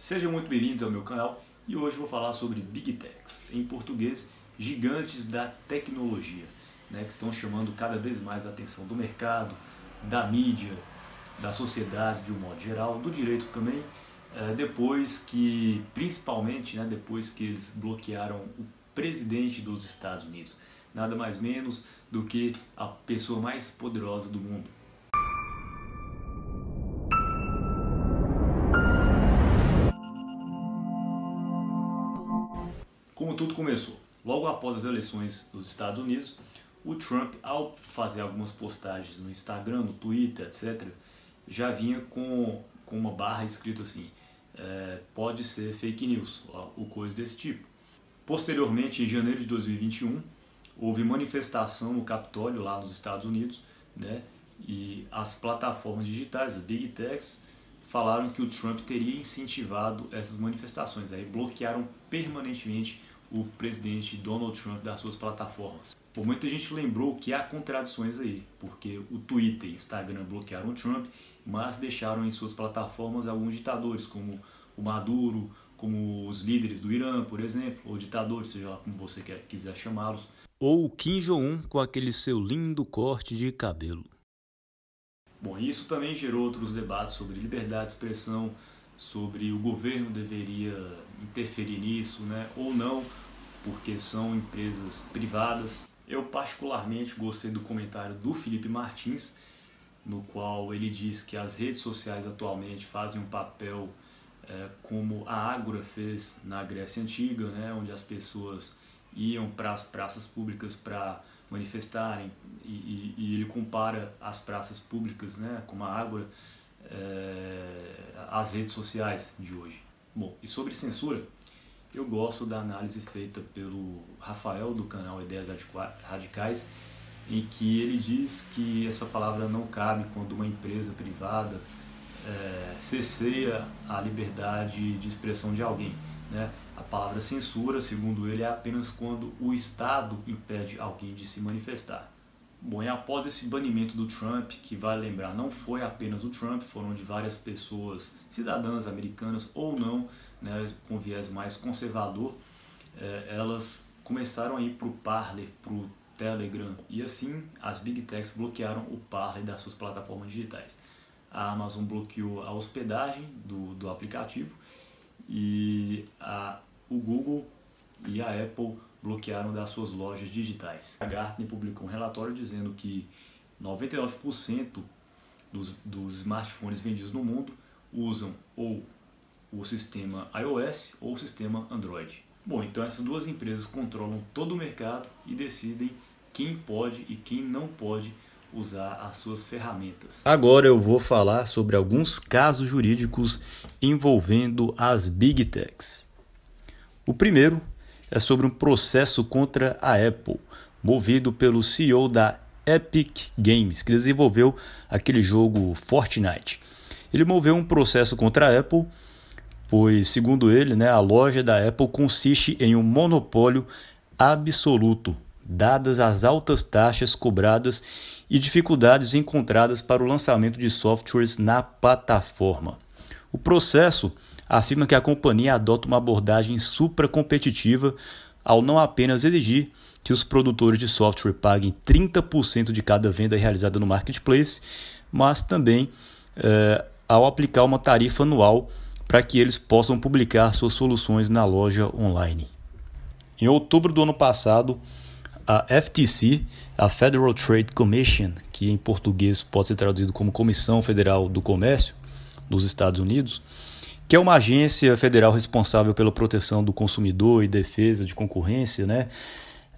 Sejam muito bem-vindos ao meu canal e hoje vou falar sobre Big Techs, em português, gigantes da tecnologia, né, que estão chamando cada vez mais a atenção do mercado, da mídia, da sociedade de um modo geral, do direito também, é, depois que, principalmente, né, depois que eles bloquearam o presidente dos Estados Unidos, nada mais menos do que a pessoa mais poderosa do mundo, Como tudo começou? Logo após as eleições dos Estados Unidos, o Trump, ao fazer algumas postagens no Instagram, no Twitter, etc., já vinha com, com uma barra escrito assim: é, pode ser fake news, ou coisa desse tipo. Posteriormente, em janeiro de 2021, houve manifestação no Capitólio, lá nos Estados Unidos, né, e as plataformas digitais, as Big Techs, falaram que o Trump teria incentivado essas manifestações, aí bloquearam permanentemente o presidente Donald Trump das suas plataformas. Por muita gente lembrou que há contradições aí, porque o Twitter e Instagram bloquearam o Trump, mas deixaram em suas plataformas alguns ditadores, como o Maduro, como os líderes do Irã, por exemplo, ou ditadores, seja lá como você quiser chamá-los. Ou o Kim Jong-un com aquele seu lindo corte de cabelo. Bom, isso também gerou outros debates sobre liberdade de expressão, sobre o governo deveria interferir nisso, né, ou não, porque são empresas privadas. Eu particularmente gostei do comentário do Felipe Martins, no qual ele diz que as redes sociais atualmente fazem um papel é, como a Ágora fez na Grécia Antiga, né, onde as pessoas iam para as praças públicas para manifestarem, e, e, ele compara as praças públicas, né, como a Ágora, é, às redes sociais de hoje. Bom, e sobre censura, eu gosto da análise feita pelo Rafael do canal Ideias Radicais, em que ele diz que essa palavra não cabe quando uma empresa privada é, cesseia a liberdade de expressão de alguém. Né? A palavra censura, segundo ele, é apenas quando o Estado impede alguém de se manifestar. Bom, e após esse banimento do Trump, que vale lembrar, não foi apenas o Trump, foram de várias pessoas, cidadãs americanas ou não, né, com viés mais conservador, é, elas começaram a ir para o Parler, para o Telegram, e assim as Big Techs bloquearam o Parler das suas plataformas digitais. A Amazon bloqueou a hospedagem do, do aplicativo e a, o Google e a Apple bloquearam das suas lojas digitais. A Gartner publicou um relatório dizendo que 99% dos, dos smartphones vendidos no mundo usam ou o sistema iOS ou o sistema Android. Bom, então essas duas empresas controlam todo o mercado e decidem quem pode e quem não pode usar as suas ferramentas. Agora eu vou falar sobre alguns casos jurídicos envolvendo as Big Techs. O primeiro é sobre um processo contra a Apple, movido pelo CEO da Epic Games, que desenvolveu aquele jogo Fortnite. Ele moveu um processo contra a Apple, pois, segundo ele, né, a loja da Apple consiste em um monopólio absoluto, dadas as altas taxas cobradas e dificuldades encontradas para o lançamento de softwares na plataforma. O processo afirma que a companhia adota uma abordagem supracompetitiva ao não apenas exigir que os produtores de software paguem 30% de cada venda realizada no marketplace, mas também é, ao aplicar uma tarifa anual para que eles possam publicar suas soluções na loja online. Em outubro do ano passado, a FTC, a Federal Trade Commission, que em português pode ser traduzido como Comissão Federal do Comércio dos Estados Unidos, que é uma agência federal responsável pela proteção do consumidor e defesa de concorrência, né?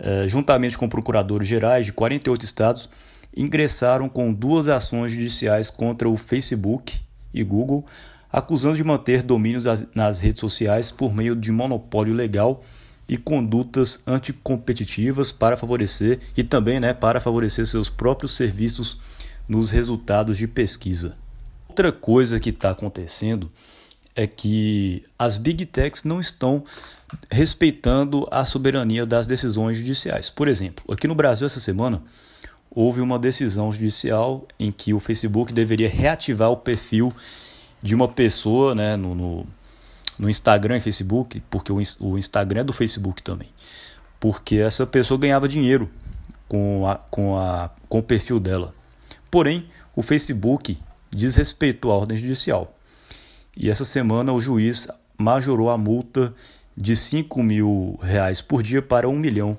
É, juntamente com procuradores gerais de 48 estados, ingressaram com duas ações judiciais contra o Facebook e Google, acusando de manter domínios nas redes sociais por meio de monopólio legal e condutas anticompetitivas para favorecer e também né, para favorecer seus próprios serviços nos resultados de pesquisa. Outra coisa que está acontecendo é que as big techs não estão respeitando a soberania das decisões judiciais. Por exemplo, aqui no Brasil essa semana houve uma decisão judicial em que o Facebook deveria reativar o perfil de uma pessoa né, no, no, no Instagram e Facebook, porque o Instagram é do Facebook também, porque essa pessoa ganhava dinheiro com, a, com, a, com o perfil dela. Porém, o Facebook desrespeitou a ordem judicial. E essa semana o juiz majorou a multa de 5 mil reais por dia para 1 milhão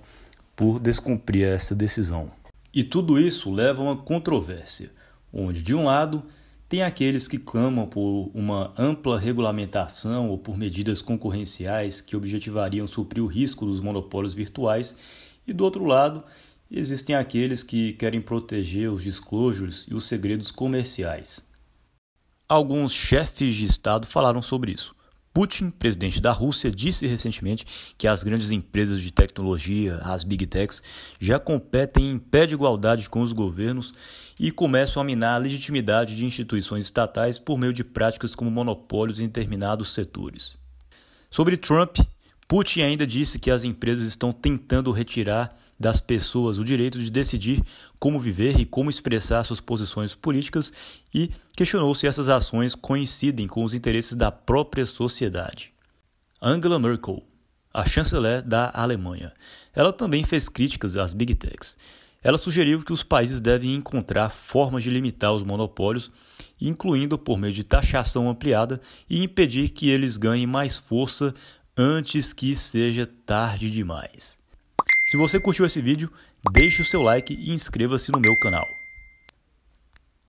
por descumprir essa decisão. E tudo isso leva a uma controvérsia, onde de um lado tem aqueles que clamam por uma ampla regulamentação ou por medidas concorrenciais que objetivariam suprir o risco dos monopólios virtuais, e do outro lado existem aqueles que querem proteger os disclosures e os segredos comerciais. Alguns chefes de Estado falaram sobre isso. Putin, presidente da Rússia, disse recentemente que as grandes empresas de tecnologia, as big techs, já competem em pé de igualdade com os governos e começam a minar a legitimidade de instituições estatais por meio de práticas como monopólios em determinados setores. Sobre Trump, Putin ainda disse que as empresas estão tentando retirar das pessoas o direito de decidir como viver e como expressar suas posições políticas e questionou se essas ações coincidem com os interesses da própria sociedade. Angela Merkel, a chanceler da Alemanha, ela também fez críticas às big techs. Ela sugeriu que os países devem encontrar formas de limitar os monopólios, incluindo por meio de taxação ampliada e impedir que eles ganhem mais força antes que seja tarde demais. Se você curtiu esse vídeo, deixe o seu like e inscreva-se no meu canal.